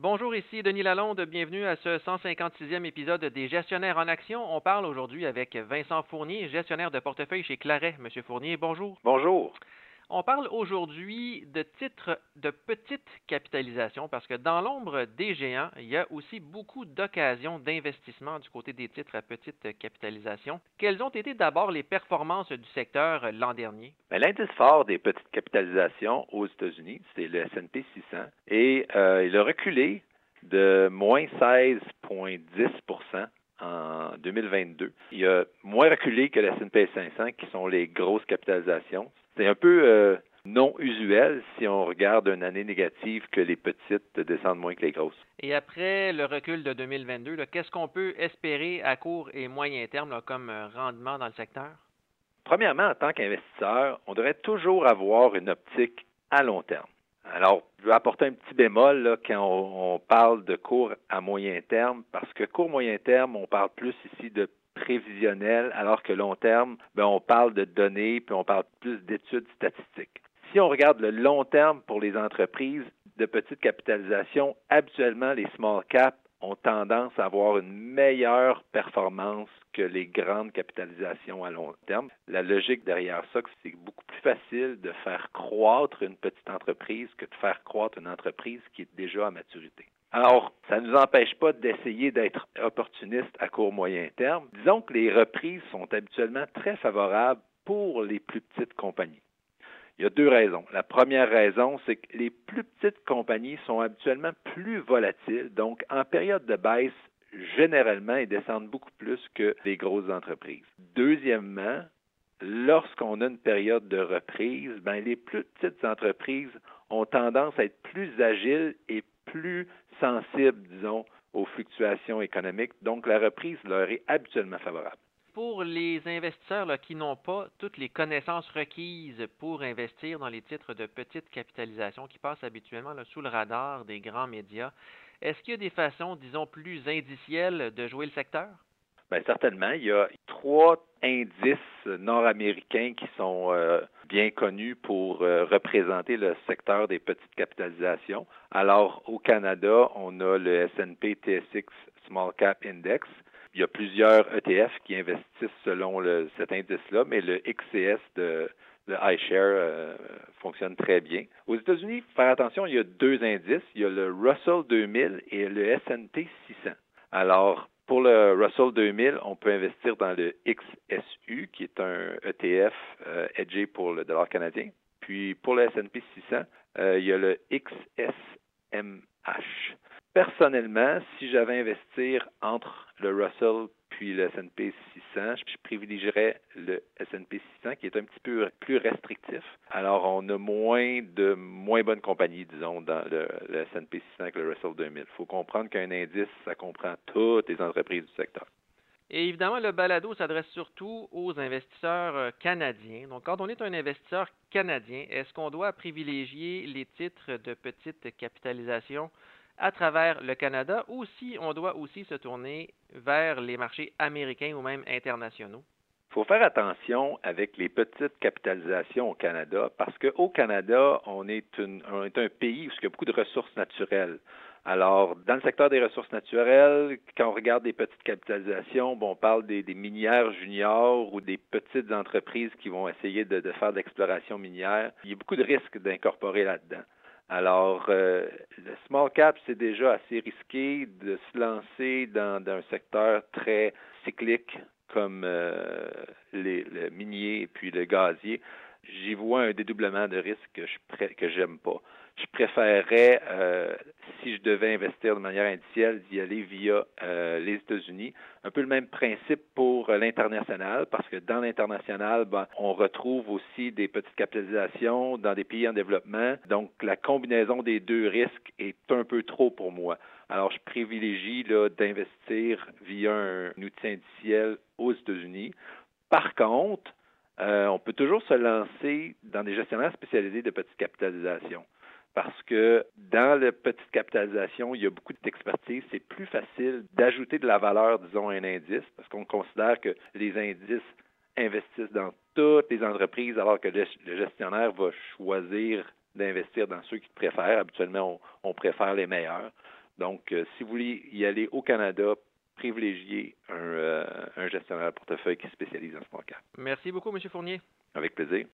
Bonjour, ici Denis Lalonde. Bienvenue à ce 156e épisode des Gestionnaires en Action. On parle aujourd'hui avec Vincent Fournier, gestionnaire de portefeuille chez Claret. Monsieur Fournier, bonjour. Bonjour. On parle aujourd'hui de titres de petite capitalisation parce que dans l'ombre des géants, il y a aussi beaucoup d'occasions d'investissement du côté des titres à petite capitalisation. Quelles ont été d'abord les performances du secteur l'an dernier? Ben, l'indice fort des petites capitalisations aux États-Unis, c'est le S&P 600 et euh, il a reculé de moins 16,10 en 2022. Il a moins reculé que le S&P 500, qui sont les grosses capitalisations. C'est un peu euh, non usuel si on regarde une année négative que les petites descendent moins que les grosses. Et après le recul de 2022, qu'est-ce qu'on peut espérer à court et moyen terme comme euh, rendement dans le secteur? Premièrement, en tant qu'investisseur, on devrait toujours avoir une optique à long terme. Alors, je vais apporter un petit bémol quand on, parle de court à moyen terme, parce que court moyen terme, on parle plus ici de prévisionnel, alors que long terme, ben, on parle de données, puis on parle plus d'études statistiques. Si on regarde le long terme pour les entreprises de petite capitalisation, habituellement, les small caps ont tendance à avoir une meilleure performance que les grandes capitalisations à long terme. La logique derrière ça, c'est beaucoup plus facile de faire croître une petite entreprise que de faire croître une entreprise qui est déjà à maturité. Alors, ça ne nous empêche pas d'essayer d'être opportuniste à court moyen terme. Disons que les reprises sont habituellement très favorables pour les plus petites compagnies. Il y a deux raisons. La première raison, c'est que les plus petites compagnies sont habituellement plus volatiles. Donc, en période de baisse, généralement, ils descendent beaucoup plus que les grosses entreprises. Deuxièmement, lorsqu'on a une période de reprise, ben, les plus petites entreprises ont tendance à être plus agiles et plus sensibles, disons, aux fluctuations économiques. Donc, la reprise leur est habituellement favorable. Pour les investisseurs qui n'ont pas toutes les connaissances requises pour investir dans les titres de petite capitalisation qui passent habituellement sous le radar des grands médias, est-ce qu'il y a des façons, disons, plus indicielles de jouer le secteur? Bien, certainement. Il y a trois indices nord-américains qui sont euh, bien connus pour euh, représenter le secteur des petites capitalisations. Alors, au Canada, on a le S&P TSX Small Cap Index. Il y a plusieurs ETF qui investissent selon cet indice-là, mais le XCS de le iShare euh, fonctionne très bien. Aux États-Unis, faire attention, il y a deux indices. Il y a le Russell 2000 et le S&P 600. Alors, pour le Russell 2000, on peut investir dans le XSU, qui est un ETF euh, edgé pour le dollar canadien. Puis pour le S&P 600, euh, il y a le XSMH. Personnellement, si j'avais investir entre le Russell puis le S&P 600, je privilégierais le S&P 600 qui est un petit peu plus restrictif. Alors, on a moins de moins bonnes compagnies, disons, dans le, S&P 600 que le Russell 2000. Il faut comprendre qu'un indice, ça comprend toutes les entreprises du secteur. Et évidemment, le balado s'adresse surtout aux investisseurs euh, canadiens. Donc, quand on est un investisseur canadien, est-ce qu'on doit privilégier les titres de petite capitalisation à travers le Canada ou si on doit aussi se tourner vers les marchés américains ou même internationaux? Il faut faire attention avec les petites capitalisations au Canada parce qu'au Canada, on est, on est un pays où il y a beaucoup de ressources naturelles. Alors, dans le secteur des ressources naturelles, quand on regarde des petites capitalisations, on parle des, minières juniors ou des petites entreprises qui vont essayer de, de faire de l'exploration minière. Il y a beaucoup de risques d'incorporer là-dedans. Alors, euh, le small cap, c'est déjà assez risqué de se lancer dans, un secteur très cyclique comme euh, les, le minier et puis le gazier. J'y vois un dédoublement de risque que je que j'aime pas je préférerais, euh, si je devais investir de manière indicielle, d'y aller via euh, les États-Unis. Un peu le même principe pour euh, l'international, parce que dans l'international, ben, on retrouve aussi des petites capitalisations dans des pays en développement. Donc, la combinaison des deux risques est un peu trop pour moi. Alors, je privilégie d'investir via un, un outil indiciel aux États-Unis. Par contre, on peut toujours se lancer dans des gestionnaires spécialisés de petites capitalisations parce que dans la petite capitalisation, il y a beaucoup d'expertise. C'est plus facile d'ajouter de la valeur, disons, à un indice, parce qu'on considère que les indices investissent dans toutes les entreprises, alors que le gestionnaire va choisir d'investir dans ceux qu'il préfère. Habituellement, on, préfère les meilleurs. Donc, si vous voulez y aller au Canada, privilégiez un, un gestionnaire de portefeuille qui se spécialise en small cap. Merci beaucoup, M. Fournier. Avec plaisir.